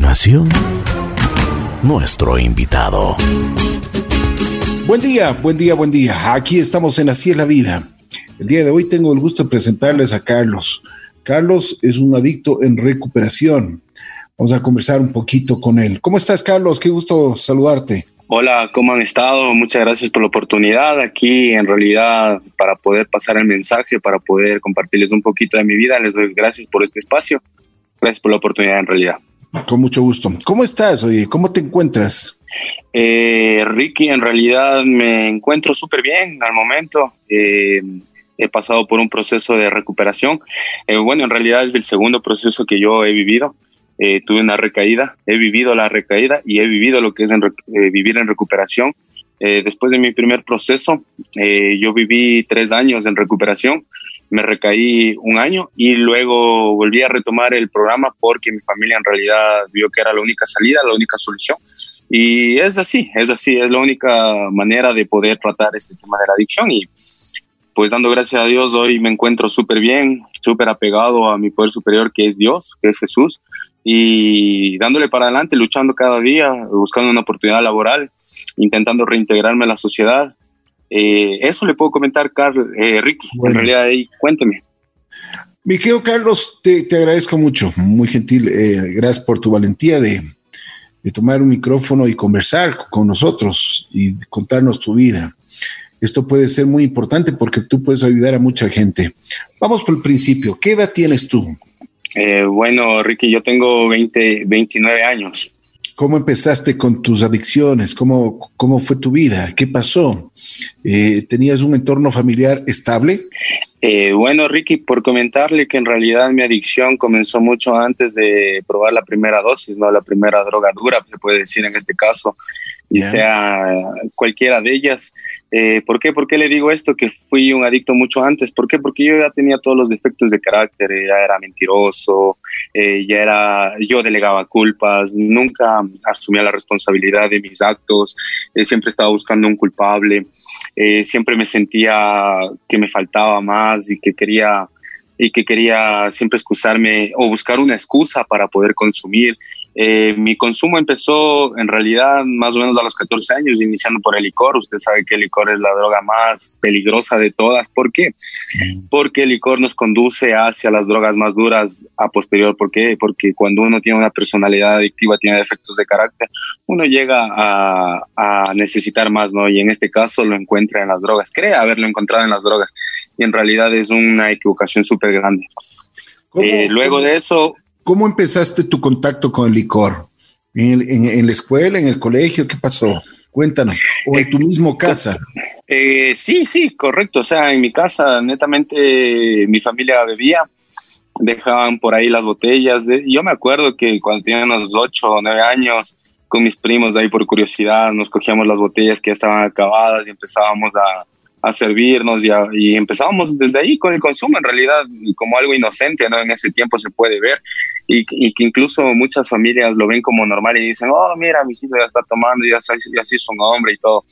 continuación, nuestro invitado. Buen día, buen día, buen día. Aquí estamos en Así es la vida. El día de hoy tengo el gusto de presentarles a Carlos. Carlos es un adicto en recuperación. Vamos a conversar un poquito con él. ¿Cómo estás, Carlos? Qué gusto saludarte. Hola, ¿cómo han estado? Muchas gracias por la oportunidad aquí, en realidad, para poder pasar el mensaje, para poder compartirles un poquito de mi vida. Les doy gracias por este espacio. Gracias por la oportunidad, en realidad. Con mucho gusto. ¿Cómo estás? Oye, ¿cómo te encuentras? Eh, Ricky, en realidad me encuentro súper bien al momento. Eh, he pasado por un proceso de recuperación. Eh, bueno, en realidad es el segundo proceso que yo he vivido. Eh, tuve una recaída, he vivido la recaída y he vivido lo que es vivir en recuperación. después de mi primer proceso, yo viví tres años en recuperación, me recaí un año y luego volví a retomar el programa porque mi familia en realidad vio que era la única salida, la única solución. Y es así, es así, es la única manera de poder tratar este tema de la adicción y pues dando gracias a Dios hoy me encuentro súper bien, súper apegado a mi poder superior que es Dios, que es Jesús, y dándole para adelante, luchando cada día, buscando una oportunidad laboral, intentando reintegrarme a la sociedad. Eh, eso le puedo comentar, Carl, eh, Ricky, en realidad ahí, cuénteme. Mi querido Carlos, te, agradezco mucho, muy gentil, eh, gracias por tu valentía de, de tomar un micrófono y conversar con nosotros y contarnos tu vida. Esto puede ser muy importante porque tú puedes ayudar a mucha gente. Vamos por el principio. ¿Qué edad tienes tú? Eh, bueno, Ricky, yo tengo 20, 29 años. ¿Cómo empezaste con tus adicciones? ¿Cómo, cómo fue tu vida? ¿Qué pasó? Eh, ¿Tenías un entorno familiar estable? Eh, bueno, Ricky, por comentarle que en realidad mi adicción comenzó mucho antes de probar la primera dosis, no la primera droga dura, se puede decir en este caso y sea cualquiera de ellas. Eh, ¿Por qué? ¿Por qué le digo esto? Que fui un adicto mucho antes. ¿Por qué? Porque yo ya tenía todos los defectos de carácter, eh, ya era mentiroso, eh, ya era, yo delegaba culpas, nunca asumía la responsabilidad de mis actos, siempre estaba buscando un culpable, siempre me sentía que me faltaba más y que quería y que quería siempre excusarme o buscar una excusa para poder consumir. Eh, mi consumo empezó en realidad más o menos a los 14 años, iniciando por el licor. Usted sabe que el licor es la droga más peligrosa de todas. ¿Por qué? Porque el licor nos conduce hacia las drogas más duras a posterior. ¿Por qué? Porque cuando uno tiene una personalidad adictiva, tiene defectos de carácter, uno llega a, necesitar más, ¿no? Y en este caso lo encuentra en las drogas. Cree haberlo encontrado en las drogas. Y en realidad es una equivocación súper grande. Eh, luego de eso, ¿Cómo empezaste tu contacto con el licor? ¿En, la escuela, en el colegio? ¿Qué pasó? Cuéntanos. ¿O en tu mismo casa? Eh, sí, sí, correcto. O sea, en mi casa, netamente, mi familia bebía. Dejaban por ahí las botellas. Yo me acuerdo que cuando tenía unos ocho o nueve años, con mis primos ahí por curiosidad, nos cogíamos las botellas que ya estaban acabadas y empezábamos a, a servirnos y, y, empezábamos desde ahí con el consumo, en realidad como algo inocente, ¿no? En ese tiempo se puede ver y, que incluso muchas familias lo ven como normal y dicen, oh, mira, mi hijo ya está tomando, ya, ya así es un hombre y todo.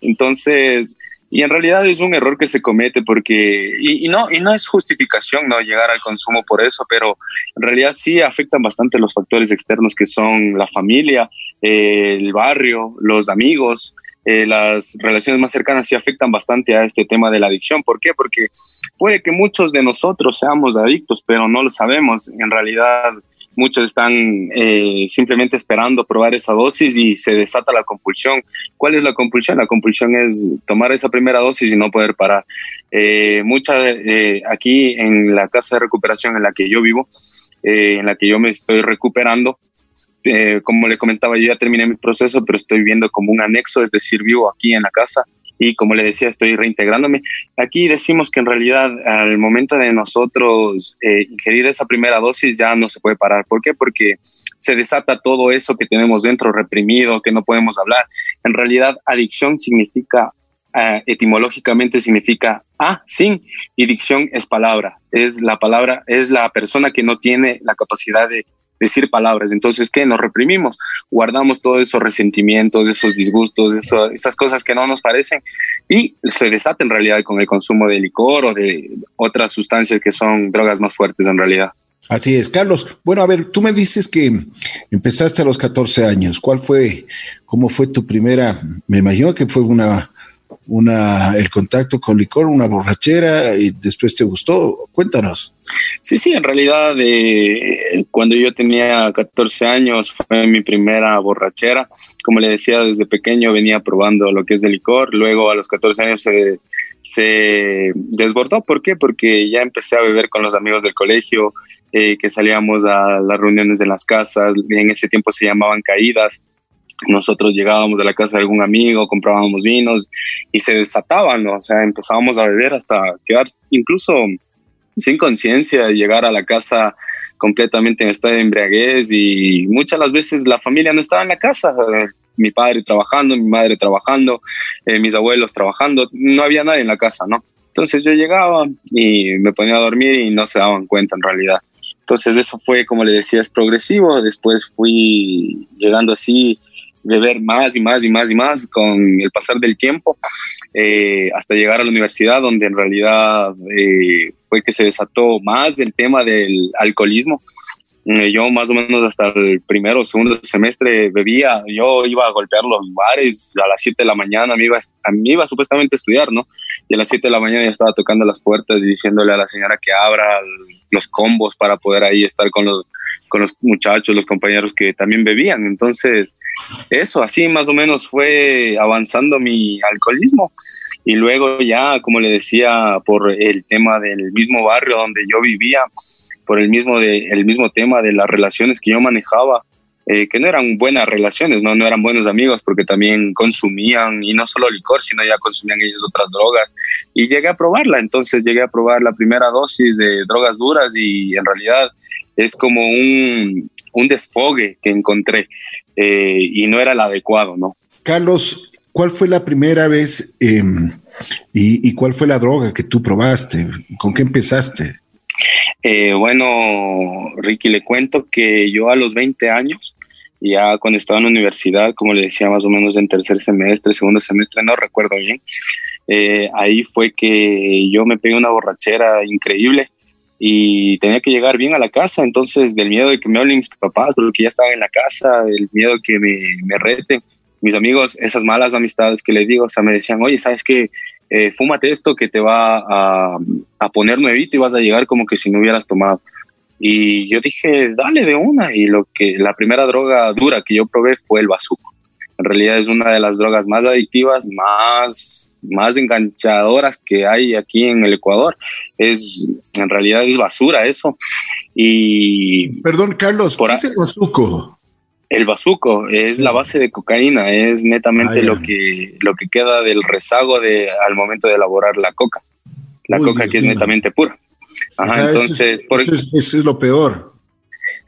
Entonces, y en realidad es un error que se comete porque, y, no, y no es justificación no llegar al consumo por eso, pero en realidad sí afectan bastante los factores externos que son la familia, el barrio, los amigos, eh, las relaciones más cercanas sí afectan bastante a este tema de la adicción. ¿Por qué? Porque puede que muchos de nosotros seamos adictos, pero no lo sabemos. En realidad, muchos están eh, simplemente esperando probar esa dosis y se desata la compulsión. ¿Cuál es la compulsión? La compulsión es tomar esa primera dosis y no poder parar. Eh, eh aquí en la casa de recuperación en la que yo vivo, en la que yo me estoy recuperando, eh, como le comentaba, yo ya terminé mi proceso, pero estoy viendo como un anexo, es decir, vivo aquí en la casa y como le decía, estoy reintegrándome. Aquí decimos que en realidad al momento de nosotros eh, ingerir esa primera dosis ya no se puede parar. ¿Por qué? Porque se desata todo eso que tenemos dentro reprimido, que no podemos hablar. En realidad, adicción significa, eh, etimológicamente significa ah, sin, y dicción es palabra. Es la palabra, es la persona que no tiene la capacidad de decir palabras. Entonces, ¿qué? Nos reprimimos, guardamos todos esos resentimientos, esos disgustos, esas cosas que no nos parecen y se desata en realidad con el consumo de licor o de otras sustancias que son drogas más fuertes en realidad. Así es, Carlos. Bueno, a ver, tú me dices que empezaste a los 14 años. ¿Cuál fue, cómo fue tu primera? Me imagino que fue una, una, el contacto con licor, una borrachera y después te gustó. Cuéntanos. Sí, sí, en realidad eh, cuando yo tenía 14 años fue mi primera borrachera. Como le decía, desde pequeño venía probando lo que es el licor. Luego a los 14 años se, se desbordó. ¿Por qué? Porque ya empecé a beber con los amigos del colegio eh, que salíamos a las reuniones en las casas, en ese tiempo se llamaban caídas. Nosotros llegábamos a la casa de algún amigo, comprábamos vinos y se desataban, o sea, empezábamos a beber hasta quedar incluso sin conciencia, llegar a la casa completamente en estado de embriaguez y muchas las veces la familia no estaba en la casa, mi padre trabajando, mi madre trabajando, eh, mis abuelos trabajando, no había nadie en la casa, ¿no? Entonces yo llegaba y me ponía a dormir y no se daban cuenta en realidad. Entonces eso fue, como le decía, es progresivo. Después fui llegando así, beber más y más y más y más con el pasar del tiempo, eh, hasta llegar a la universidad, donde en realidad eh, fue que se desató más del tema del alcoholismo. Eh, yo más o menos hasta el primero o segundo semestre bebía, yo iba a golpear los bares a las 7 de la mañana, me iba, a mí iba supuestamente a estudiar, ¿no? Y a las 7 de la mañana ya estaba tocando las puertas y diciéndole a la señora que abra los combos para poder ahí estar con los, con los muchachos, los compañeros que también bebían. Entonces, eso, así más o menos fue avanzando mi alcoholismo. Y luego ya, como le decía, por el tema del mismo barrio donde yo vivía, por el mismo, de, el mismo tema de las relaciones que yo manejaba, eh, que no eran buenas relaciones, ¿no? no eran buenos amigos porque también consumían, y no solo licor, sino ya consumían ellos otras drogas. Y llegué a probarla, entonces llegué a probar la primera dosis de drogas duras y en realidad es como un, un desfogue que encontré eh, y no era el adecuado, ¿no? Carlos, ¿cuál fue la primera vez em, y, y, cuál fue la droga que tú probaste? ¿Con qué empezaste? Eh, bueno, Ricky, le cuento que yo a los 20 años, ya cuando estaba en la universidad, como le decía, más o menos en tercer semestre, segundo semestre, no recuerdo bien, eh, ahí fue que yo me pegué una borrachera increíble y tenía que llegar bien a la casa, entonces del miedo de que me hablen mis papás, porque ya estaba en la casa, del miedo de que me, me reten, mis amigos, esas malas amistades que les digo, o sea, me decían, oye, ¿sabes qué? eh, fúmate esto que te va a, a, poner nuevito y vas a llegar como que si no hubieras tomado. Y yo dije, dale de una. Y lo que la primera droga dura que yo probé fue el bazuco. En realidad es una de las drogas más adictivas, más, más enganchadoras que hay aquí en el Ecuador. Es, en realidad es basura eso. Y. Perdón, Carlos, ¿qué es el bazuco? El bazuco es la base de cocaína, es netamente ah, lo que lo que queda del rezago de al momento de elaborar la coca. La coca que es netamente pura. Ajá, entonces, por eso es lo peor.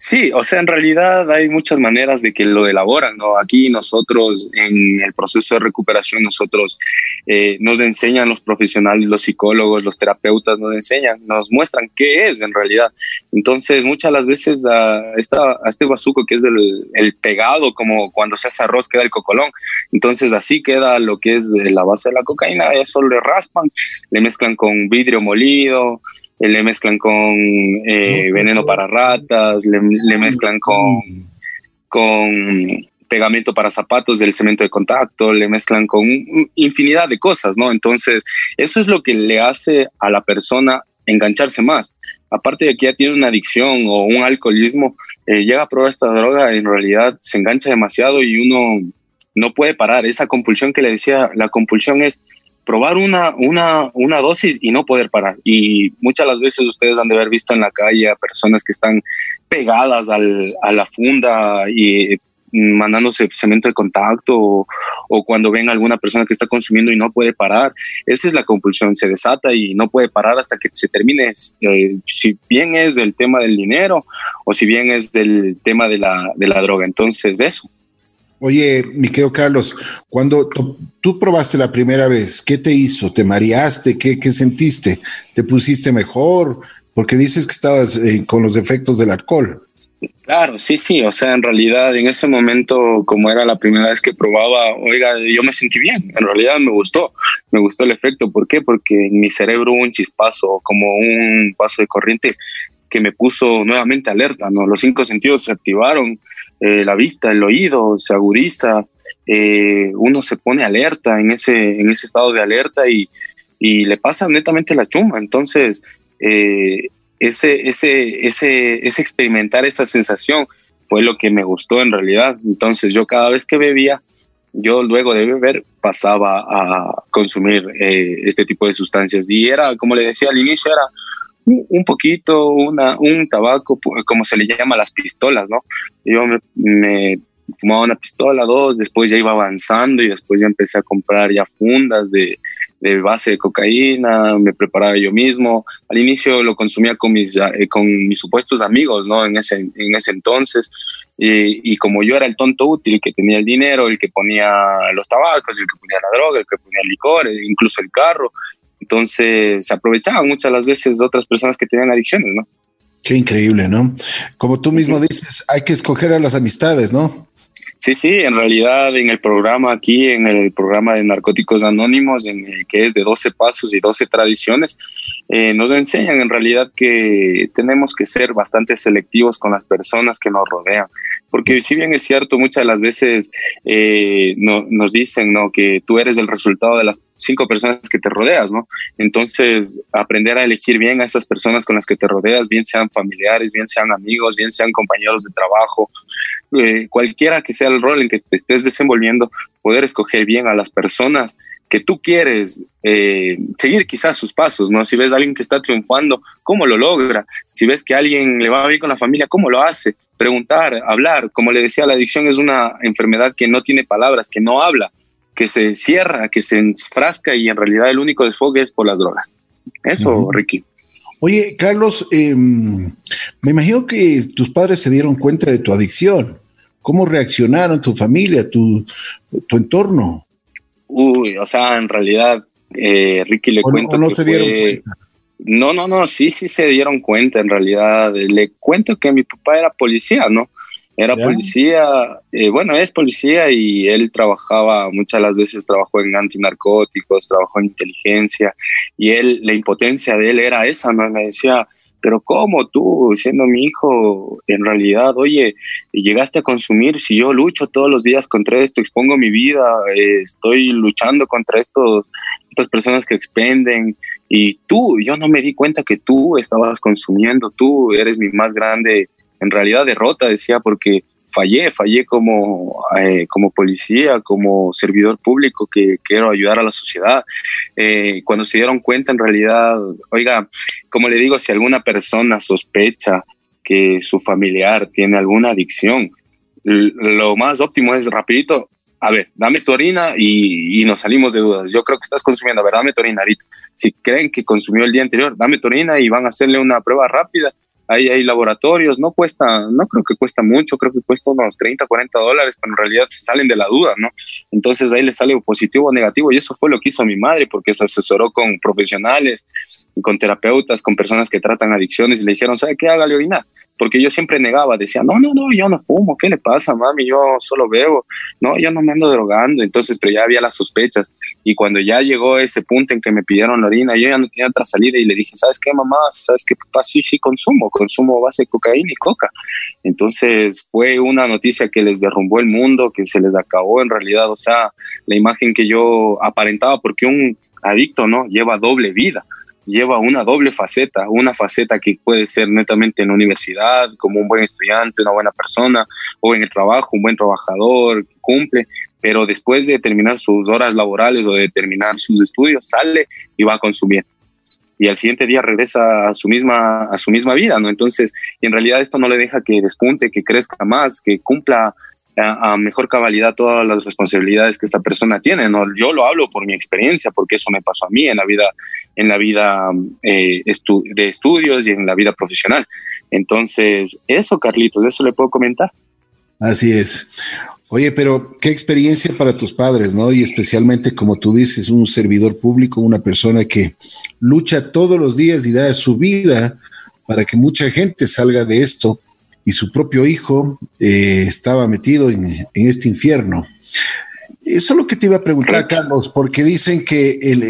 Sí, o sea, en realidad hay muchas maneras de que lo elaboran, ¿no? Aquí nosotros, en el proceso de recuperación, nosotros eh, nos enseñan los profesionales, los psicólogos, los terapeutas, nos enseñan, nos muestran qué es en realidad. Entonces, muchas las veces a, esta, este bazuco, que es el, el, pegado, como cuando se hace arroz, queda el cocolón. Entonces, así queda lo que es la base de la cocaína, eso le raspan, le mezclan con vidrio molido, le mezclan con eh, veneno para ratas, le, mezclan con, con pegamento para zapatos del cemento de contacto, le mezclan con infinidad de cosas, ¿no? Entonces, eso es lo que le hace a la persona engancharse más. Aparte de que ya tiene una adicción o un alcoholismo, eh, llega a probar esta droga, en realidad se engancha demasiado y uno no puede parar. Esa compulsión que le decía, la compulsión es probar una, una, una dosis y no poder parar. Y muchas las veces ustedes han de haber visto en la calle a personas que están pegadas al, a la funda y mandándose cemento de contacto o, cuando ven a alguna persona que está consumiendo y no puede parar. Esa es la compulsión, se desata y no puede parar hasta que se termine, eh, si bien es del tema del dinero o si bien es del tema de la, de la droga. Entonces, eso. Oye, mi querido Carlos, cuando tú probaste la primera vez, ¿qué te hizo? ¿Te mareaste? ¿Qué, qué sentiste? ¿Te pusiste mejor? Porque dices que estabas eh, con los efectos del alcohol. Claro, sí, sí, o sea, en realidad en ese momento, como era la primera vez que probaba, oiga, yo me sentí bien, en realidad me gustó, me gustó el efecto, ¿por qué? Porque en mi cerebro hubo un chispazo, como un paso de corriente que me puso nuevamente alerta, ¿no? Los cinco sentidos se activaron, eh, la vista, el oído se agudiza, eh, uno se pone alerta en ese, en ese estado de alerta y, y le pasa netamente la chuma. Entonces, eh, ese, ese, ese, ese experimentar esa sensación fue lo que me gustó en realidad. Entonces, yo cada vez que bebía, yo luego de beber pasaba a consumir este tipo de sustancias. Y era, como le decía al inicio, era un poquito, una, un tabaco, como se le llama las pistolas, ¿no? Yo me, fumaba una pistola, dos, después ya iba avanzando y después ya empecé a comprar ya fundas de, de base de cocaína, me preparaba yo mismo. Al inicio lo consumía con mis, eh, con mis supuestos amigos, ¿no? En ese, en ese entonces. Y, y, como yo era el tonto útil, que tenía el dinero, el que ponía los tabacos, el que ponía la droga, el que ponía el licor, incluso el carro, entonces se aprovechaban muchas las veces de otras personas que tenían adicciones, ¿no? Qué increíble, ¿no? Como tú mismo dices, hay que escoger a las amistades, ¿no? Sí, sí, en realidad en el programa aquí, en el programa de Narcóticos Anónimos, en el que es de 12 pasos y 12 tradiciones, eh, nos enseñan en realidad que tenemos que ser bastante selectivos con las personas que nos rodean. Porque si bien es cierto, muchas de las veces eh, no, nos dicen ¿no? que tú eres el resultado de las cinco personas que te rodeas, ¿no? Entonces, aprender a elegir bien a esas personas con las que te rodeas, bien sean familiares, bien sean amigos, bien sean compañeros de trabajo, eh, cualquiera que sea el rol en que te estés desenvolviendo, poder escoger bien a las personas que tú quieres eh, seguir quizás sus pasos, ¿no? Si ves a alguien que está triunfando, ¿cómo lo logra? Si ves que a alguien le va bien con la familia, ¿cómo lo hace? Preguntar, hablar. Como le decía, la adicción es una enfermedad que no tiene palabras, que no habla, que se cierra, que se enfrasca y en realidad el único desfogue es por las drogas. Eso, Ricky. Oye, Carlos, em, me imagino que tus padres se dieron cuenta de tu adicción. ¿Cómo reaccionaron tu familia, tu, tu entorno? Uy, o sea, en realidad, eh, Ricky le cuento. No, no se dieron cuenta. No, no, no, sí, sí se dieron cuenta. En realidad, le cuento que mi papá era policía, ¿no? Era policía, eh, bueno, es policía y él trabajaba, muchas las veces trabajó en antinarcóticos, trabajó en inteligencia y él, la impotencia de él era esa, ¿no? Me decía, pero ¿cómo tú, siendo mi hijo, en realidad, oye, llegaste a consumir, si yo lucho todos los días contra esto, expongo mi vida, eh, estoy luchando contra estos, estas personas que expenden, y tú, yo no me di cuenta que tú estabas consumiendo, tú eres mi más grande, en realidad, derrota, decía, porque fallé, fallé como, eh, como policía, como servidor público que quiero ayudar a la sociedad. Eh, cuando se dieron cuenta, en realidad, oiga, como le digo, si alguna persona sospecha que su familiar tiene alguna adicción, lo más óptimo es rapidito, a ver, dame tu orina y, y, nos salimos de dudas. Yo creo que estás consumiendo, a ver, dame tu orina ahorita. Si creen que consumió el día anterior, dame tu orina y van a hacerle una prueba rápida ahí hay laboratorios, no cuesta, no creo que cuesta mucho, creo que cuesta unos 30, 40 dólares, pero en realidad se salen de la duda, ¿no? Entonces ahí le sale positivo o negativo y eso fue lo que hizo mi madre porque se asesoró con profesionales, con terapeutas, con personas que tratan adicciones y le dijeron, ¿sabe qué? Hágale orinar porque yo siempre negaba, decía, no, no, no, yo no fumo, ¿qué le pasa, mami? Yo solo bebo, no, yo no me ando drogando, entonces, pero ya había las sospechas, y cuando ya llegó ese punto en que me pidieron la orina, yo ya no tenía otra salida y le dije, ¿sabes qué, mamá? ¿Sabes qué, papá? Sí, sí, consumo, consumo base de cocaína y coca. Entonces, fue una noticia que les derrumbó el mundo, que se les acabó en realidad, o sea, la imagen que yo aparentaba, porque un adicto, ¿no? Lleva doble vida lleva una doble faceta, una faceta que puede ser netamente en la universidad, como un buen estudiante, una buena persona, o en el trabajo, un buen trabajador, que cumple, pero después de terminar sus horas laborales o de terminar sus estudios, sale y va a consumir. Y al siguiente día regresa a su misma, a su misma vida, ¿no? Entonces, en realidad esto no le deja que despunte, que crezca más, que cumpla a, mejor cabalidad todas las responsabilidades que esta persona tiene. ¿no? Yo lo hablo por mi experiencia, porque eso me pasó a mí en la vida, en la vida eh, de estudios y en la vida profesional. Entonces, eso, Carlitos, eso le puedo comentar. Así es. Oye, pero qué experiencia para tus padres, ¿no? Y especialmente, como tú dices, un servidor público, una persona que lucha todos los días y da su vida para que mucha gente salga de esto y su propio hijo eh, estaba metido en, este infierno. Eso es lo que te iba a preguntar, Carlos, porque dicen que el,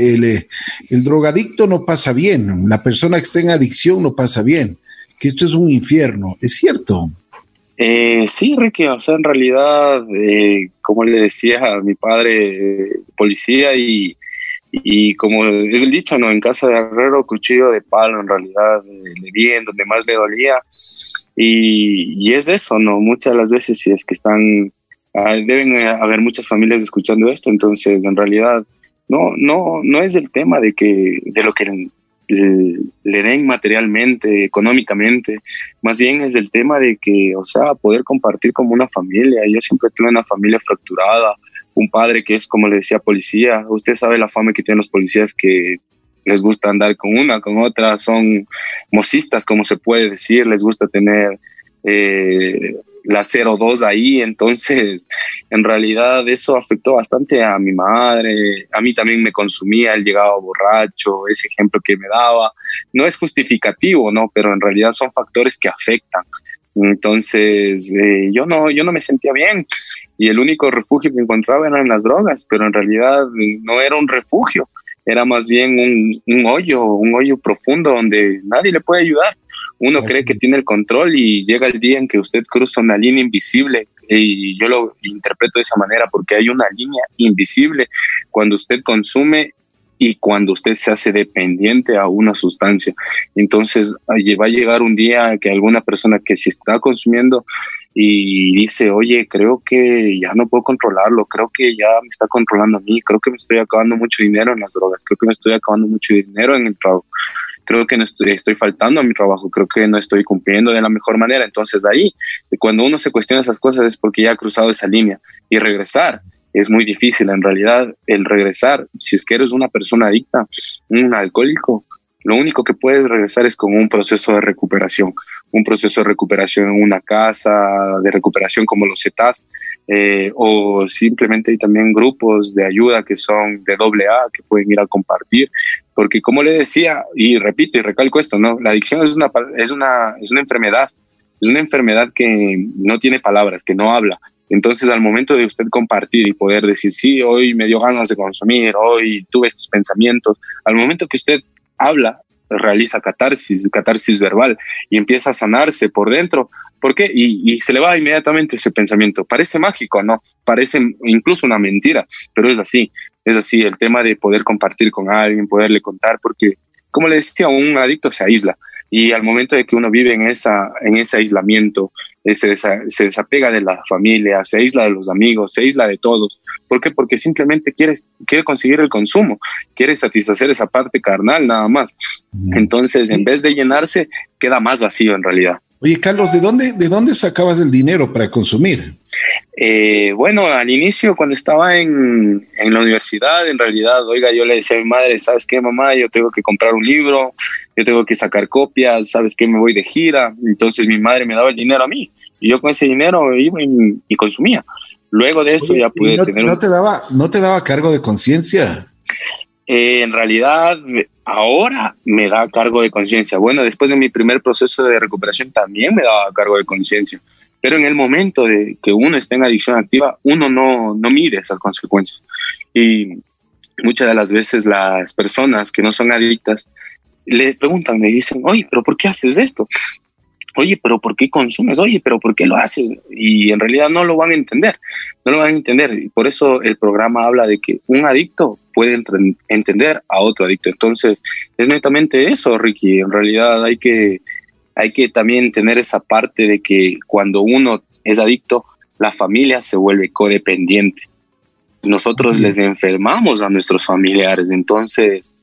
el, drogadicto no pasa bien, la persona que está en adicción no pasa bien, que esto es un infierno. ¿Es cierto? Eh, sí, Ricky, o sea, en realidad, eh, como le decía a mi padre, policía y, y como es el dicho, ¿no? En casa de Herrero, cuchillo de palo, en realidad, le bien, donde más le dolía. Y, es eso, ¿no? Muchas de las veces, si es que están, ah, deben haber muchas familias escuchando esto, entonces, en realidad, no, no, no es el tema de que, de lo que le den materialmente, económicamente, más bien es el tema de que, o sea, poder compartir como una familia. Yo siempre tuve una familia fracturada, un padre que es, como le decía, policía. Usted sabe la fama que tienen los policías que les gusta andar con una, con otra, son mocistas, como se puede decir, les gusta tener eh, la 02 ahí, entonces en realidad eso afectó bastante a mi madre, a mí también me consumía, él llegaba borracho, ese ejemplo que me daba, no es justificativo, ¿no? Pero en realidad son factores que afectan. Entonces eh, yo, no, yo no me sentía bien y el único refugio que encontraba eran las drogas, pero en realidad no era un refugio, era más bien un, un hoyo, un hoyo profundo donde nadie le puede ayudar. Uno cree que tiene el control y llega el día en que usted cruza una línea invisible y yo lo interpreto de esa manera porque hay una línea invisible. Cuando usted consume y cuando usted se hace dependiente a una sustancia. Entonces va a llegar un día que alguna persona que si está consumiendo y dice, oye, creo que ya no puedo controlarlo, creo que ya me está controlando a mí, creo que me estoy acabando mucho dinero en las drogas, creo que me estoy acabando mucho dinero en el trabajo creo que no estoy, estoy faltando a mi trabajo, creo que no estoy cumpliendo de la mejor manera. Entonces ahí, cuando uno se cuestiona esas cosas es porque ya ha cruzado esa línea y regresar es muy difícil. En realidad, el regresar, si es que eres una persona adicta, un alcohólico, lo único que puedes regresar es con un proceso de recuperación, un proceso de recuperación en una casa, de recuperación como los CETAD, eh, o simplemente hay también grupos de ayuda que son de doble A que pueden ir a compartir, porque como le decía, y repito y recalco esto, ¿no? la adicción es una, es una, es una enfermedad, es una enfermedad que no tiene palabras, que no habla. Entonces, al momento de usted compartir y poder decir, sí, hoy me dio ganas de consumir, hoy tuve estos pensamientos, al momento que usted habla, realiza catarsis, catarsis verbal y empieza a sanarse por dentro. ¿Por qué? Y, se le va inmediatamente ese pensamiento. Parece mágico, ¿no? Parece incluso una mentira, pero es así. Es así el tema de poder compartir con alguien, poderle contar, porque, como le decía, un adicto se aísla y al momento de que uno vive en, esa, en ese aislamiento, se, se, desapega de la familia, se aísla de los amigos, se aísla de todos. ¿Por qué? Porque simplemente quiere, quiere conseguir el consumo, quiere satisfacer esa parte carnal nada más. Entonces, en vez de llenarse, queda más vacío en realidad. Oye, Carlos, ¿de dónde, ¿de dónde sacabas el dinero para consumir? Eh, bueno, al inicio, cuando estaba en, en, la universidad, en realidad, oiga, yo le decía a mi madre, ¿sabes qué, mamá? Yo tengo que comprar un libro, yo tengo que sacar copias, ¿sabes qué? Me voy de gira. Entonces mi madre me daba el dinero a mí y yo con ese dinero iba y, consumía. Luego de eso ya pude no, tener... No te, daba, ¿No te daba cargo de conciencia? Eh, en realidad, ahora me da cargo de conciencia. Bueno, después de mi primer proceso de recuperación también me daba cargo de conciencia. Pero en el momento de que uno está en adicción activa, uno no, no mide esas consecuencias. Y muchas de las veces las personas que no son adictas le preguntan, me dicen, oye, pero ¿por qué haces esto? Oye, pero ¿por qué consumes? Oye, pero ¿por qué lo haces? Y en realidad no lo van a entender, no lo van a entender. Y por eso el programa habla de que un adicto puede entender a otro adicto. Entonces, es netamente eso, Ricky. En realidad hay que, hay que también tener esa parte de que cuando uno es adicto, la familia se vuelve codependiente. Nosotros les enfermamos a nuestros familiares. Entonces,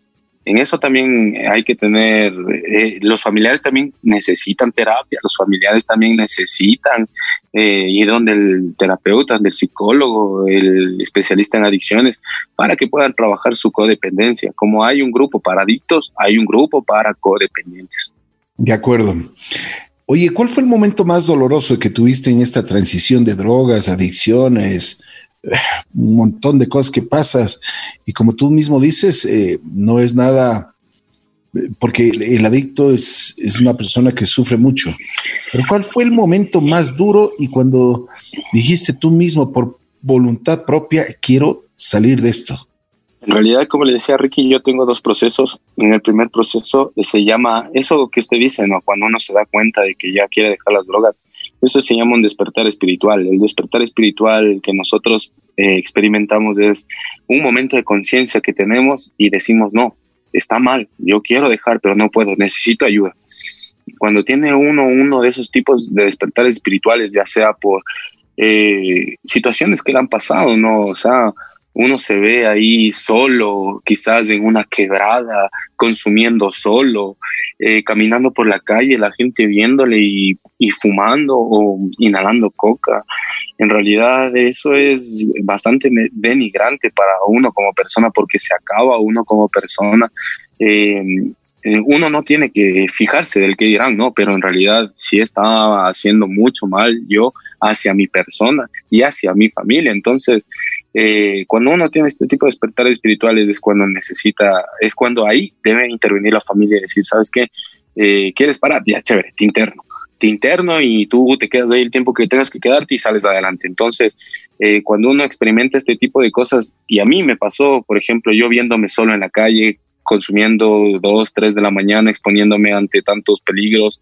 en eso también hay que tener, eh, los familiares también necesitan terapia, los familiares también necesitan eh, ir donde el terapeuta, del psicólogo, el especialista en adicciones, para que puedan trabajar su codependencia. Como hay un grupo para adictos, hay un grupo para codependientes. De acuerdo. Oye, ¿cuál fue el momento más doloroso que tuviste en esta transición de drogas, adicciones, un montón de cosas que pasas y como tú mismo dices, eh, no es nada, porque el adicto es, es, una persona que sufre mucho. Pero ¿cuál fue el momento más duro y cuando dijiste tú mismo por voluntad propia, quiero salir de esto? En realidad, como le decía Ricky, yo tengo dos procesos. En el primer proceso se llama, eso que usted dice. Cuando uno se da cuenta de que ya quiere dejar las drogas, eso se llama un despertar espiritual. El despertar espiritual que nosotros eh, experimentamos es un momento de conciencia que tenemos y decimos, no, está mal, yo quiero dejar, pero no puedo, necesito ayuda. Cuando tiene uno uno de esos tipos de despertar espirituales, ya sea por eh, situaciones que le han pasado, ¿no? O sea, uno se ve ahí solo, quizás en una quebrada, consumiendo solo, eh, caminando por la calle, la gente viéndole y, fumando o inhalando coca. En realidad eso es bastante denigrante para uno como persona porque se acaba uno como persona. Eh, eh, uno no tiene que fijarse del que dirán, no, pero en realidad sí estaba haciendo mucho mal yo hacia mi persona y hacia mi familia. Entonces, eh, cuando uno tiene este tipo de despertares espirituales es cuando necesita, es cuando ahí debe intervenir la familia y decir, ¿sabes qué? Eh, ¿Quieres parar? Ya, chévere, te interno. Te interno y tú te quedas ahí el tiempo que tengas que quedarte y sales adelante. Entonces, eh, cuando uno experimenta este tipo de cosas, y a mí me pasó, por ejemplo, yo viéndome solo en la calle, consumiendo dos, tres de la mañana, exponiéndome ante tantos peligros,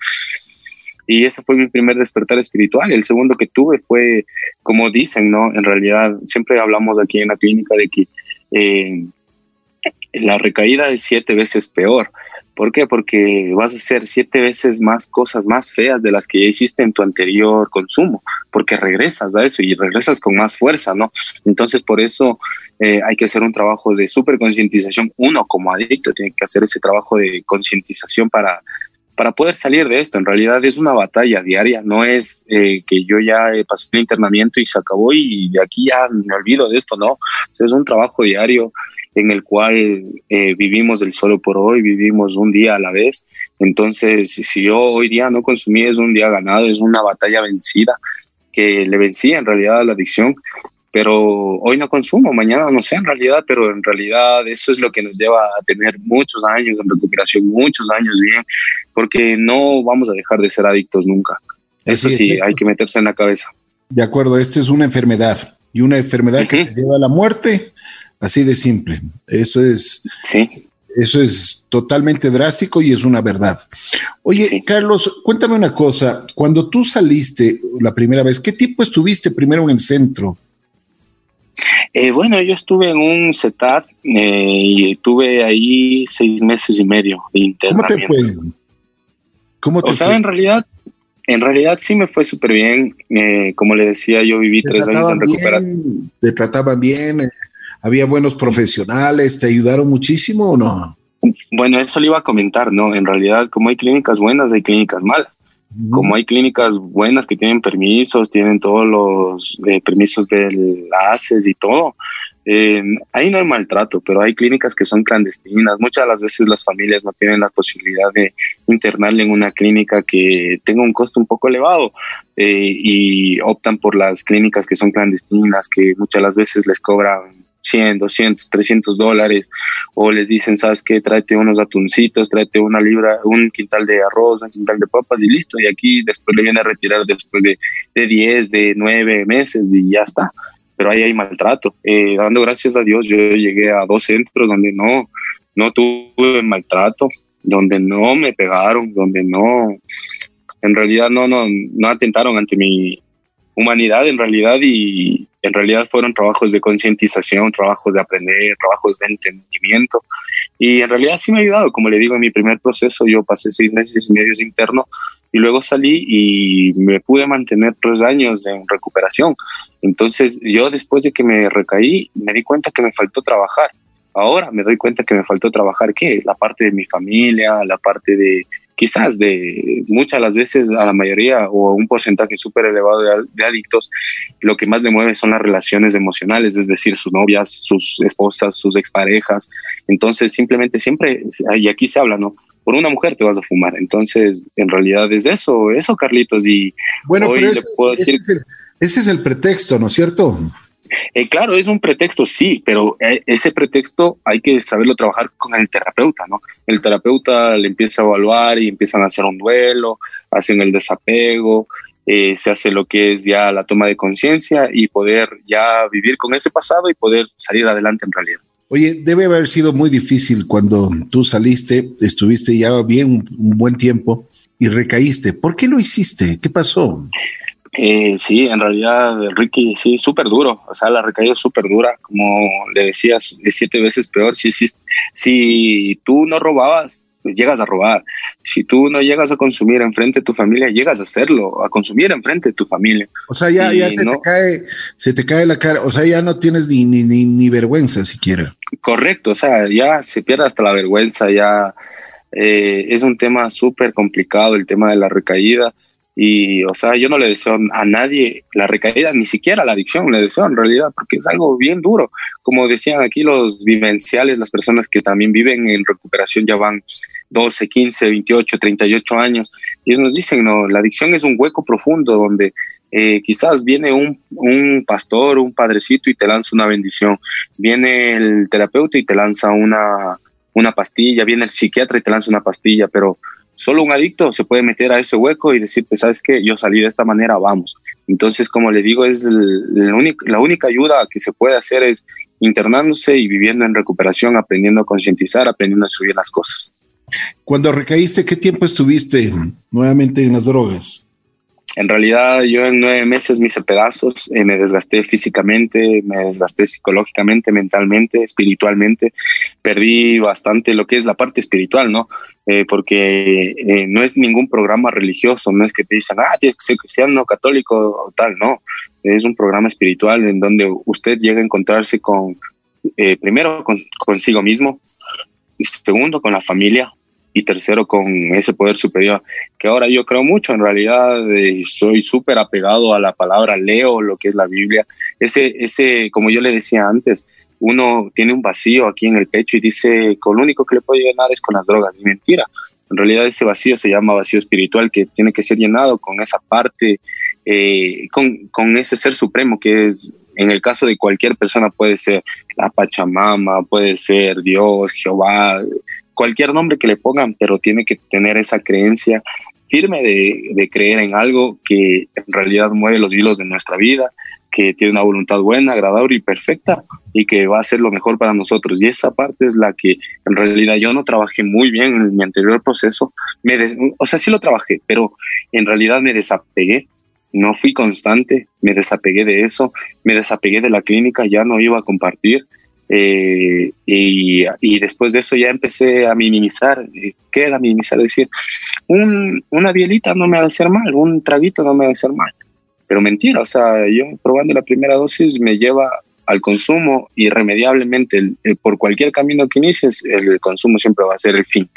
y ese fue mi primer despertar espiritual. El segundo que tuve fue, como dicen, ¿no? En realidad, siempre hablamos aquí en la clínica de que eh, la recaída es siete veces peor. ¿Por qué? Porque vas a hacer siete veces más cosas más feas de las que ya hiciste en tu anterior consumo, porque regresas a eso y regresas con más fuerza, ¿no? Entonces, por eso eh, hay que hacer un trabajo de súper concientización. Uno como adicto tiene que hacer ese trabajo de concientización para para poder salir de esto. En realidad es una batalla diaria, no es eh, que yo ya pasé el internamiento y se acabó y de aquí ya me olvido de esto, no. es un trabajo diario en el cual eh, vivimos del solo por hoy, vivimos un día a la vez. Entonces, si yo hoy día no consumí, es un día ganado, es una batalla vencida que le vencí en realidad a la adicción pero hoy no consumo, mañana no sé en realidad, pero en realidad eso es lo que nos lleva a tener muchos años en recuperación, muchos años bien, porque no vamos a dejar de ser adictos nunca. Eso sí, hay que meterse en la cabeza. De acuerdo, esta es una enfermedad y una enfermedad que te lleva a la muerte, así de simple. Eso es, sí. eso es totalmente drástico y es una verdad. Oye, Carlos, cuéntame una cosa. Cuando tú saliste la primera vez, ¿qué tiempo estuviste primero en el centro? Eh, bueno, yo estuve en un CETAD eh, y estuve ahí seis meses y medio de internamiento. ¿Cómo te fue? ¿Cómo te o sea, en realidad, en realidad sí me fue súper bien. Eh, como le decía, yo viví tres años en recuperación. ¿Te trataban bien? ¿Había buenos profesionales? ¿Te ayudaron muchísimo o no? Bueno, eso le iba a comentar, ¿no? En realidad, como hay clínicas buenas, hay clínicas malas. Como hay clínicas buenas que tienen permisos, tienen todos los eh, permisos del ACES y todo, eh, ahí no hay maltrato, pero hay clínicas que son clandestinas. Muchas de las veces las familias no tienen la posibilidad de internarle en una clínica que tenga un costo un poco elevado eh, y optan por las clínicas que son clandestinas, que muchas de las veces les cobran 100, 200, 300 dólares, o les dicen, ¿sabes qué? Tráete unos atuncitos, tráete una libra, un quintal de arroz, un quintal de papas y listo. Y aquí después le viene a retirar después de, de 10, de 9 meses y ya está. Pero ahí hay maltrato. Eh, dando gracias a Dios, yo llegué a dos centros donde no, no tuve maltrato, donde no me pegaron, donde no, en realidad no, no, no atentaron ante mi humanidad en realidad y, en realidad fueron trabajos de concientización, trabajos de aprender, trabajos de entendimiento. Y en realidad sí me ha ayudado. Como le digo, en mi primer proceso yo pasé seis meses y medio interno y luego salí y me pude mantener tres años en recuperación. Entonces yo después de que me recaí me di cuenta que me faltó trabajar. Ahora me doy cuenta que me faltó trabajar, ¿qué? La parte de mi familia, la parte de quizás de muchas las veces a la mayoría o un porcentaje súper elevado de, adictos, lo que más le mueve son las relaciones emocionales, es decir, sus novias, sus esposas, sus exparejas. Entonces, simplemente siempre, y aquí se habla, ¿no? Por una mujer te vas a fumar. Entonces, en realidad es eso, eso, Carlitos. Y bueno, hoy le puedo decir... ese es el pretexto, ¿no es cierto? Eh, claro, es un pretexto, sí, pero eh, ese pretexto hay que saberlo trabajar con el terapeuta, ¿no? El terapeuta le empieza a evaluar y empiezan a hacer un duelo, hacen el desapego, eh, se hace lo que es ya la toma de conciencia y poder ya vivir con ese pasado y poder salir adelante en realidad. Oye, debe haber sido muy difícil cuando tú saliste, estuviste ya bien un, buen tiempo y recaíste. ¿Por qué lo hiciste? ¿Qué pasó? Eh, sí, en realidad, Ricky, sí, súper duro. O sea, la recaída es súper dura. Como le decías, es siete veces peor. Si, si, si tú no robabas, llegas a robar. Si tú no llegas a consumir enfrente de tu familia, llegas a hacerlo, a consumir enfrente de tu familia. O sea, ya, ya se, te cae, se te cae la cara, o sea, ya no tienes ni, ni, ni, vergüenza siquiera. Correcto, o sea, ya se pierde hasta la vergüenza, ya eh, es un tema súper complicado el tema de la recaída. Y, o sea, yo no le deseo a nadie la recaída, ni siquiera la adicción, le deseo en realidad, porque es algo bien duro. Como decían aquí los vivenciales, las personas que también viven en recuperación ya van 12, 15, 28, 38 años. Y ellos nos dicen, no, la adicción es un hueco profundo donde eh, quizás viene un, un, pastor, un padrecito y te lanza una bendición. Viene el terapeuta y te lanza una, una pastilla. Viene el psiquiatra y te lanza una pastilla, pero Solo un adicto se puede meter a ese hueco y decirte, sabes qué, yo salí de esta manera, vamos. Entonces, como le digo, es la, única, ayuda que se puede hacer es internándose y viviendo en recuperación, aprendiendo a concientizar, aprendiendo a subir las cosas. Cuando recaíste, ¿qué tiempo estuviste nuevamente en las drogas? En realidad yo en nueve meses me hice pedazos, eh, me desgasté físicamente, me desgasté psicológicamente, mentalmente, espiritualmente, perdí bastante lo que es la parte espiritual, ¿no? Eh, porque eh, no es ningún programa religioso, no es que te dicen, ah, tienes que ser cristiano, católico o tal, no. Es un programa espiritual en donde usted llega a encontrarse con, primero, con, consigo mismo, segundo, con la familia, y tercero con ese poder superior, que ahora yo creo mucho, en realidad eh, soy súper apegado a la palabra, leo lo que es la Biblia, ese, ese, como yo le decía antes, uno tiene un vacío aquí en el pecho y dice, con lo único que le puede llenar es con las drogas, y mentira, en realidad ese vacío se llama vacío espiritual que tiene que ser llenado con esa parte, eh, con, con ese ser supremo que es en el caso de cualquier persona puede ser la Pachamama, puede ser Dios, Jehová, cualquier nombre que le pongan, pero tiene que tener esa creencia firme de, creer en algo que en realidad mueve los hilos de nuestra vida, que tiene una voluntad buena, agradable y perfecta y que va a ser lo mejor para nosotros. Y esa parte es la que en realidad yo no trabajé muy bien en mi anterior proceso. Me o sea, sí lo trabajé, pero en realidad me desapegué. No fui constante, me desapegué de eso, me desapegué de la clínica, ya no iba a compartir, eh, y, después de eso ya empecé a minimizar. ¿Qué era minimizar? decir, un, una bielita no me va a hacer mal, un traguito no me va a hacer mal. Pero mentira, o sea, yo probando la primera dosis me lleva al consumo irremediablemente. por cualquier camino que inicies, el consumo siempre va a ser el fin.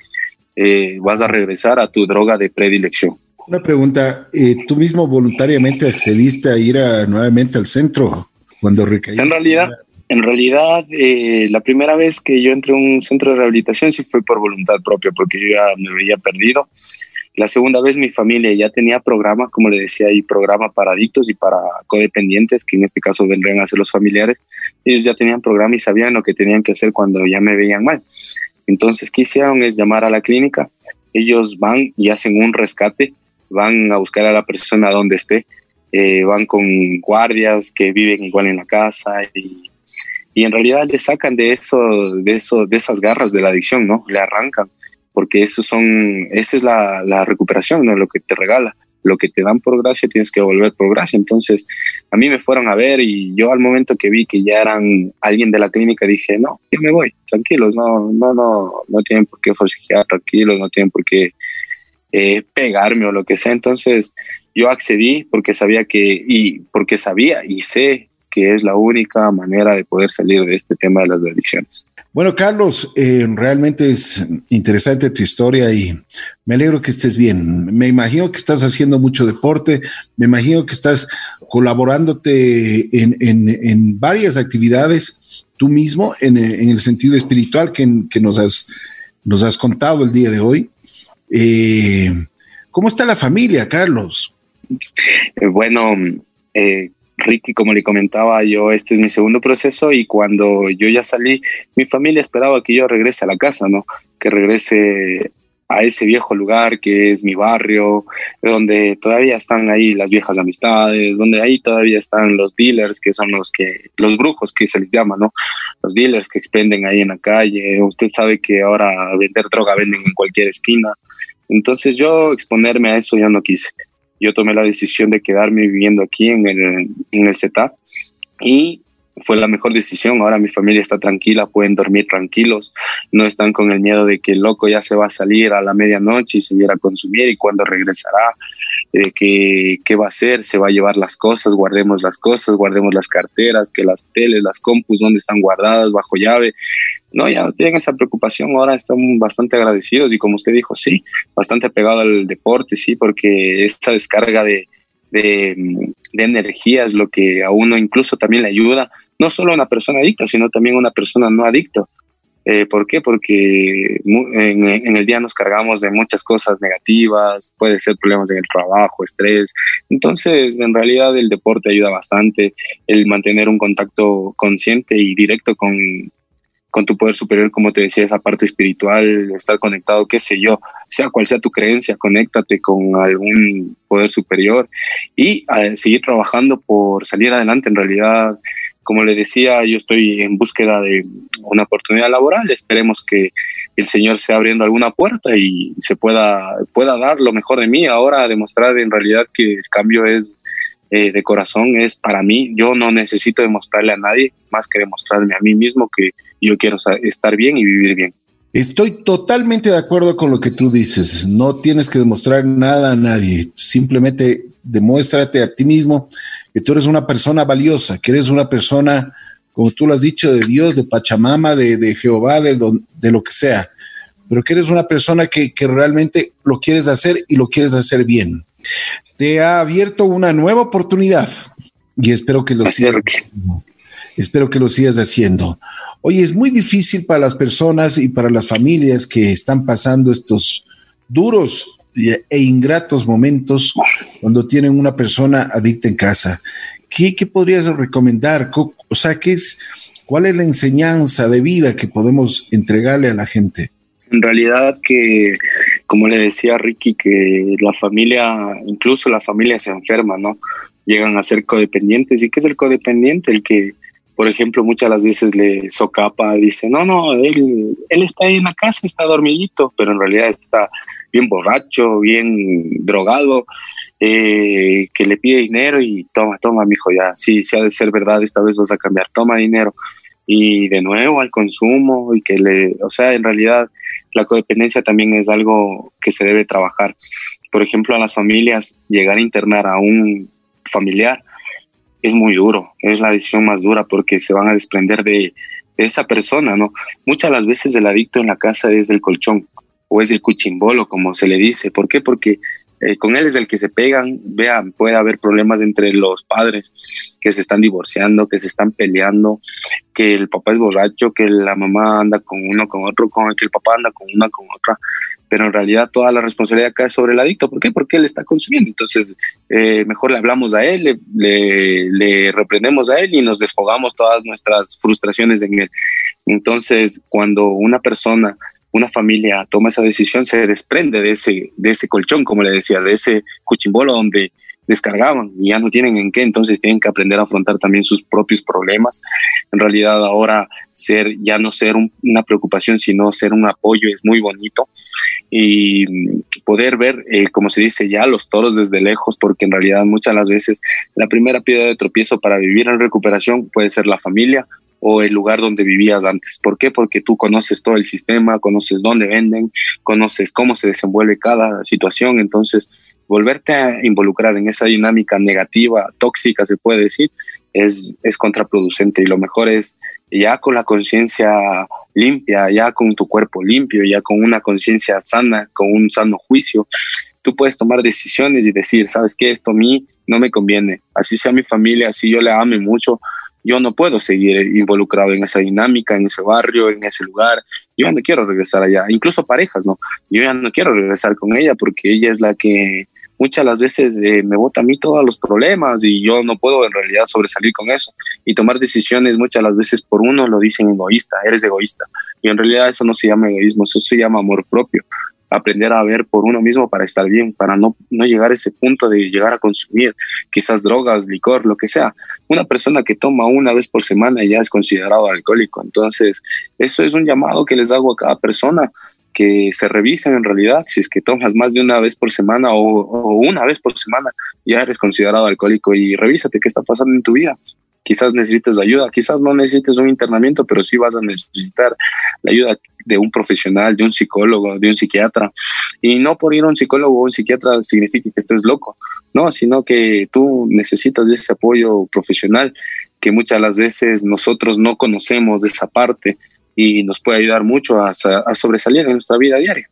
Eh, vas a regresar a tu droga de predilección. Una pregunta, eh, ¿tú mismo voluntariamente accediste a ir nuevamente al centro cuando recaíste? En realidad, en realidad, eh, la primera vez que yo entré a un centro de rehabilitación sí fue por voluntad propia, porque yo ya me veía perdido. La segunda vez mi familia ya tenía programa, como le decía, y programa para adictos y para codependientes, que en este caso vendrían a ser los familiares. Ellos ya tenían programa y sabían lo que tenían que hacer cuando ya me veían mal. Entonces, ¿qué hicieron? Es llamar a la clínica. Ellos van y hacen un rescate, van a buscar a la persona donde esté, eh, van con guardias que viven igual en la casa y y en realidad le sacan de eso, de eso, de esas garras de la adicción, ¿no? Le arrancan, porque eso son, esa es la, recuperación, ¿no? Lo que te regala, lo que te dan por gracia tienes que volver por gracia. Entonces, a mí me fueron a ver y yo al momento que vi que ya eran alguien de la clínica dije, no, yo me voy, tranquilos, no, no, no, no tienen por qué forcejear, tranquilos, no tienen por qué eh, pegarme o lo que sea. Entonces, yo accedí porque sabía que, y porque sabía y sé que es la única manera de poder salir de este tema de las adicciones. Bueno, Carlos, eh, realmente es interesante tu historia y me alegro que estés bien. Me imagino que estás haciendo mucho deporte, me imagino que estás colaborándote en, varias actividades tú mismo en, el sentido espiritual que, nos, has, nos has contado el día de hoy. Eh, ¿Cómo está la familia, Carlos? Eh, bueno, eh, Ricky, como le comentaba yo, este es mi segundo proceso y cuando yo ya salí, mi familia esperaba que yo regrese a la casa, ¿no? Que regrese a ese viejo lugar que es mi barrio, donde todavía están ahí las viejas amistades, donde ahí todavía están los dealers, que son los que, los brujos que se les llama, ¿no? Los dealers que expenden ahí en la calle. Usted sabe que ahora vender droga venden en cualquier esquina. Entonces yo exponerme a eso ya no quise. Yo tomé la decisión de quedarme viviendo aquí en el, en el y fue la mejor decisión. Ahora mi familia está tranquila, pueden dormir tranquilos, no están con el miedo de que el loco ya se va a salir a la medianoche y se viera a consumir y cuando regresará, qué va a hacer, se va a llevar las cosas, guardemos las cosas, guardemos las carteras, que las teles, las compus, donde están guardadas bajo llave. No, ya no tienen esa preocupación, ahora están bastante agradecidos y como usted dijo, sí, bastante pegado al deporte, sí, porque esta descarga de, de, de energía es lo que a uno incluso también le ayuda no solo a una persona adicta, sino también a una persona no adicta. Eh, ¿Por qué? Porque en, el día nos cargamos de muchas cosas negativas, puede ser problemas en el trabajo, estrés. Entonces, en realidad el deporte ayuda bastante, el mantener un contacto consciente y directo con, con tu poder superior, como te decía, esa parte espiritual, estar conectado, qué sé yo, sea cual sea tu creencia, conéctate con algún poder superior y seguir trabajando por salir adelante. En realidad, como le decía, yo estoy en búsqueda de una oportunidad laboral. Esperemos que el Señor sea abriendo alguna puerta y se pueda, pueda dar lo mejor de mí. Ahora demostrar en realidad que el cambio es eh, de corazón, es para mí. Yo no necesito demostrarle a nadie más que demostrarme a mí mismo que yo quiero estar bien y vivir bien. Estoy totalmente de acuerdo con lo que tú dices. No tienes que demostrar nada a nadie. Simplemente demuéstrate a ti mismo que tú eres una persona valiosa, que eres una persona, como tú lo has dicho, de Dios, de Pachamama, de, Jehová, de, de, lo que sea, pero que eres una persona que, que realmente lo quieres hacer y lo quieres hacer bien. Te ha abierto una nueva oportunidad y espero que lo sigas. Espero que lo sigas haciendo. Oye, es muy difícil para las personas y para las familias que están pasando estos duros e ingratos momentos cuando tienen una persona adicta en casa. ¿Qué, qué podrías recomendar? O sea, ¿qué es, ¿cuál es la enseñanza de vida que podemos entregarle a la gente? En realidad que, como le decía Ricky, que la familia, incluso la familia se enferma, ¿no? Llegan a ser codependientes. ¿Y qué es el codependiente? El que, por ejemplo, muchas las veces le socapa, dice, no, no, él, él está ahí en la casa, está dormidito, pero en realidad está bien borracho, bien drogado, eh, que le pide dinero y toma, toma, mijo, ya, sí, sí ha de ser verdad, esta vez vas a cambiar, toma dinero. Y de nuevo al consumo y que le, o sea, en realidad la codependencia también es algo que se debe trabajar. Por ejemplo, a las familias, llegar a internar a un familiar es muy duro, es la decisión más dura porque se van a desprender de, de esa persona, ¿no? Muchas las veces el adicto en la casa es el colchón, o es el cuchimbolo, como se le dice. ¿Por qué? Porque eh, con él es el que se pegan, vean, puede haber problemas entre los padres que se están divorciando, que se están peleando, que el papá es borracho, que la mamá anda con uno, con otro, con que el papá anda con una, con otra, pero en realidad toda la responsabilidad cae sobre el adicto. ¿Por qué? Porque él está consumiendo. Entonces, eh, mejor le hablamos a él, le, le reprendemos a él y nos desfogamos todas nuestras frustraciones en él. Entonces, cuando una persona una familia toma esa decisión, se desprende de ese, de ese colchón, como le decía, de ese cuchimbolo donde descargaban y ya no tienen en qué, entonces tienen que aprender a afrontar también sus propios problemas. En realidad ahora ser, ya no ser una preocupación, sino ser un apoyo es muy bonito y poder ver, eh, como se dice ya, los toros desde lejos, porque en realidad muchas las veces la primera piedra de tropiezo para vivir en recuperación puede ser la familia o el lugar donde vivías antes. ¿Por qué? Porque tú conoces todo el sistema, conoces dónde venden, conoces cómo se desenvuelve cada situación, entonces volverte a involucrar en esa dinámica negativa, tóxica, se puede decir, es, es contraproducente y lo mejor es ya con la conciencia limpia, ya con tu cuerpo limpio, ya con una conciencia sana, con un sano juicio, tú puedes tomar decisiones y decir, sabes qué, esto a mí no me conviene, así sea mi familia, así yo le ame mucho, yo no puedo seguir involucrado en esa dinámica, en ese barrio, en ese lugar. Yo ya no quiero regresar allá, incluso parejas, ¿no? Yo ya no quiero regresar con ella porque ella es la que muchas las veces eh, me bota a mí todos los problemas y yo no puedo en realidad sobresalir con eso y tomar decisiones muchas las veces por uno lo dicen egoísta, eres egoísta y en realidad eso no se llama egoísmo, eso se llama amor propio aprender a ver por uno mismo para estar bien, para no, no llegar a ese punto de llegar a consumir quizás drogas, licor, lo que sea. Una persona que toma una vez por semana ya es considerado alcohólico. Entonces, eso es un llamado que les hago a cada persona que se revisen en realidad si es que tomas más de una vez por semana o, una vez por semana ya eres considerado alcohólico y revísate qué está pasando en tu vida. Quizás necesites ayuda, quizás no necesites un internamiento, pero sí vas a necesitar la ayuda de un profesional, de un psicólogo, de un psiquiatra. Y no por ir a un psicólogo o un psiquiatra significa que estés loco, no, sino que tú necesitas ese apoyo profesional que muchas de las veces nosotros no conocemos de esa parte y nos puede ayudar mucho a, sobresalir en nuestra vida diaria.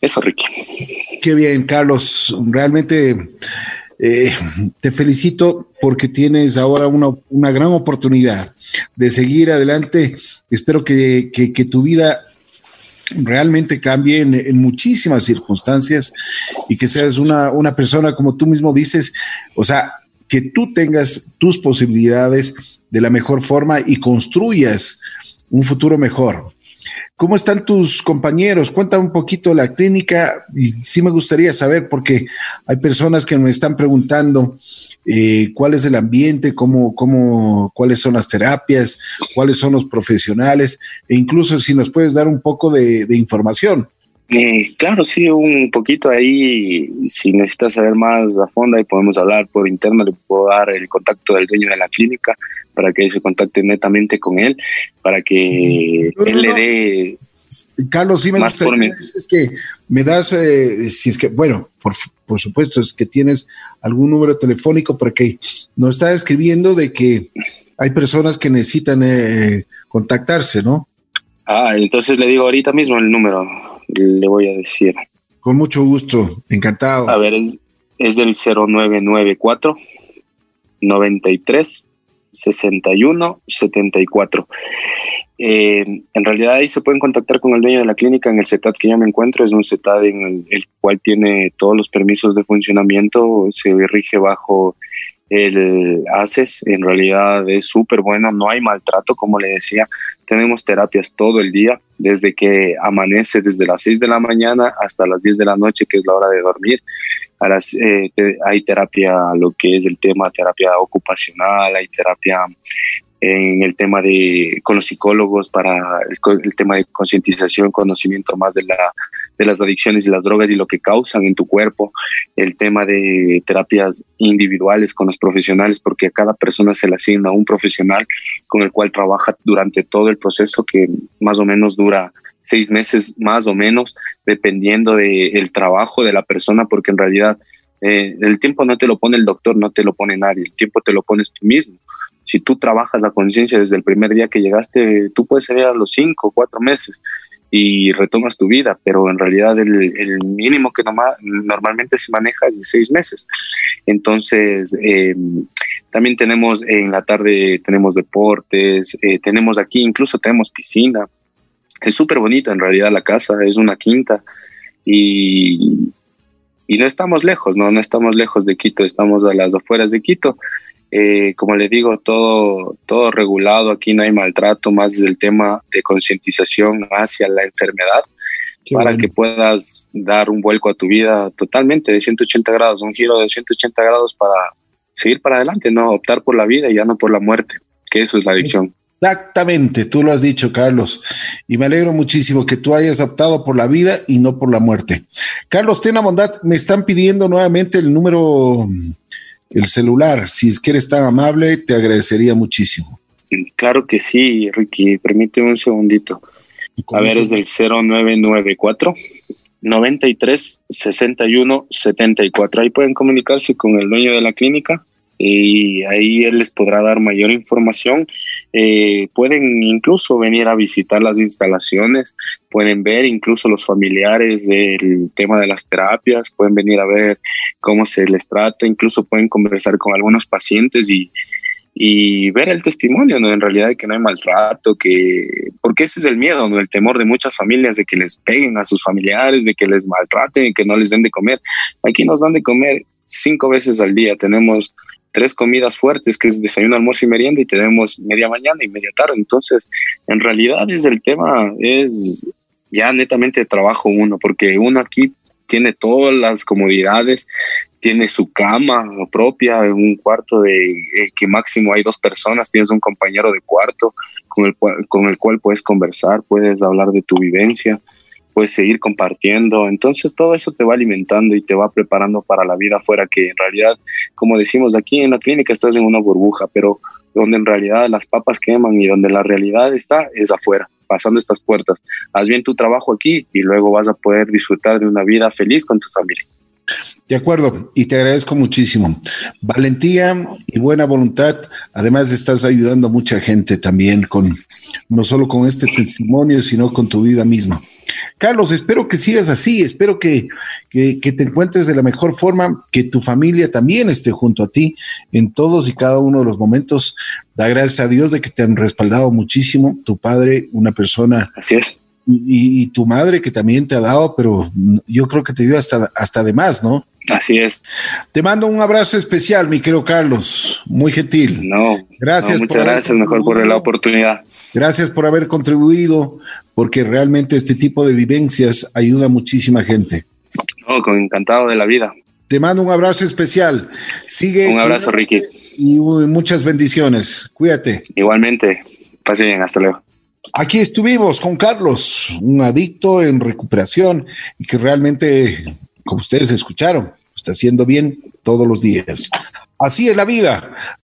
Eso, Ricky. Qué bien, Carlos. Realmente eh, te felicito porque tienes ahora una, gran oportunidad de seguir adelante. Espero que, tu vida realmente cambie en, muchísimas circunstancias y que seas una, una persona, como tú mismo dices, o sea, que tú tengas tus posibilidades de la mejor forma y construyas un futuro mejor. ¿Cómo están tus compañeros? Cuéntame un poquito la clínica y sí me gustaría saber porque hay personas que me están preguntando eh, cuál es el ambiente, cómo, cómo, cuáles son las terapias, cuáles son los profesionales e incluso si nos puedes dar un poco de información. Eh, claro, sí, un poquito ahí. Si necesitas saber más a fondo, y podemos hablar por interno. Le puedo dar el contacto del dueño de la clínica para que se contacte netamente con él, para que él le dé. Carlos, sí me gustaría. Es que me das, eh, si es que, bueno, por, por supuesto, es que tienes algún número telefónico, porque nos está escribiendo de que hay personas que necesitan eh, contactarse, ¿no? Ah, entonces le digo ahorita mismo el número le voy a decir. Con mucho gusto, encantado. A ver, es, es del 0994 93 61 74. en realidad ahí se pueden contactar con el dueño de la clínica en el CETAD que yo me encuentro. Es un CETAD en el, cual tiene todos los permisos de funcionamiento, se rige bajo el ACES. En realidad es súper bueno, no hay maltrato, como le decía. Tenemos terapias todo el día, desde que amanece, desde las 6 de la mañana hasta las 10 de la noche, que es la hora de dormir. Eh, hay terapia, lo que es el tema terapia ocupacional, hay terapia en el tema de con los psicólogos para el, tema de concientización, conocimiento más de, la, de las adicciones y las drogas y lo que causan en tu cuerpo, el tema de terapias individuales con los profesionales, porque a cada persona se le asigna un profesional con el cual trabaja durante todo el proceso que más o menos dura seis meses más o menos, dependiendo del trabajo de la persona, porque en realidad eh, el tiempo no te lo pone el doctor, no te lo pone nadie, el tiempo te lo pones tú mismo si tú trabajas la conciencia desde el primer día que llegaste, tú puedes salir a los cinco o cuatro meses y retomas tu vida, pero en realidad el, mínimo que normalmente se maneja es de seis meses. Entonces, eh, también tenemos en la tarde, tenemos deportes, eh, tenemos aquí, incluso tenemos piscina. Es súper bonita en realidad la casa, es una quinta y, y no estamos lejos, ¿no? No estamos lejos de Quito, estamos a las afueras de Quito. Eh, como le digo, todo, todo regulado, aquí no hay maltrato, más del tema de concientización hacia la enfermedad, para que puedas dar un vuelco a tu vida totalmente de 180 grados, un giro de 180 grados para seguir para adelante, no optar por la vida y ya no por la muerte, que eso es la adicción. Exactamente, tú lo has dicho, Carlos, y me alegro muchísimo que tú hayas optado por la vida y no por la muerte. Carlos, ten la bondad, me están pidiendo nuevamente el número el celular. Si es que eres tan amable, te agradecería muchísimo. Claro que sí, Ricky. Permíteme un segundito. A ver, es del 0994 93 61 74. Ahí pueden comunicarse con el dueño de la clínica y ahí él les podrá dar mayor información. Eh, pueden incluso venir a visitar las instalaciones, pueden ver incluso los familiares del tema de las terapias, pueden venir a ver cómo se les trata, incluso pueden conversar con algunos pacientes y, y ver el testimonio, ¿no? En realidad que no hay maltrato, que porque ese es el miedo, ¿no? El temor de muchas familias de que les peguen a sus familiares, de que les maltraten, que no les den de comer. Aquí nos dan de comer cinco veces al día. Tenemos tres comidas fuertes, que es desayuno, almuerzo y merienda, y tenemos media mañana y media tarde. Entonces, en realidad es el tema, es ya netamente trabajo uno, porque uno aquí tiene todas las comodidades, tiene su cama propia, un cuarto de eh, que máximo hay dos personas, tienes un compañero de cuarto con el, con el cual puedes conversar, puedes hablar de tu vivencia, puedes seguir compartiendo. Entonces todo eso te va alimentando y te va preparando para la vida afuera, que en realidad, como decimos aquí en la clínica, estás en una burbuja, pero donde en realidad las papas queman y donde la realidad está es afuera, pasando estas puertas. Haz bien tu trabajo aquí y luego vas a poder disfrutar de una vida feliz con tu familia. De acuerdo, y te agradezco muchísimo. Valentía y buena voluntad. Además, estás ayudando a mucha gente también con, no solo con este testimonio, sino con tu vida misma. Carlos, espero que sigas así, espero que, que, te encuentres de la mejor forma, que tu familia también esté junto a ti en todos y cada uno de los momentos. Da gracias a Dios de que te han respaldado muchísimo, tu padre, una persona. Así es. Y, tu madre que también te ha dado, pero yo creo que te dio hasta, hasta de más, ¿no? Así es. Te mando un abrazo especial, mi querido Carlos. Muy gentil. No, gracias. muchas gracias, mejor por la oportunidad. Gracias por haber contribuido, porque realmente este tipo de vivencias ayuda a muchísima gente. No, con encantado de la vida. Te mando un abrazo especial. Sigue. Un abrazo, Ricky. Y muchas bendiciones. Cuídate. Igualmente. Pase bien. Hasta luego. Aquí estuvimos con Carlos, un adicto en recuperación y que realmente, como ustedes escucharon, está haciendo bien todos los días. Así es la vida.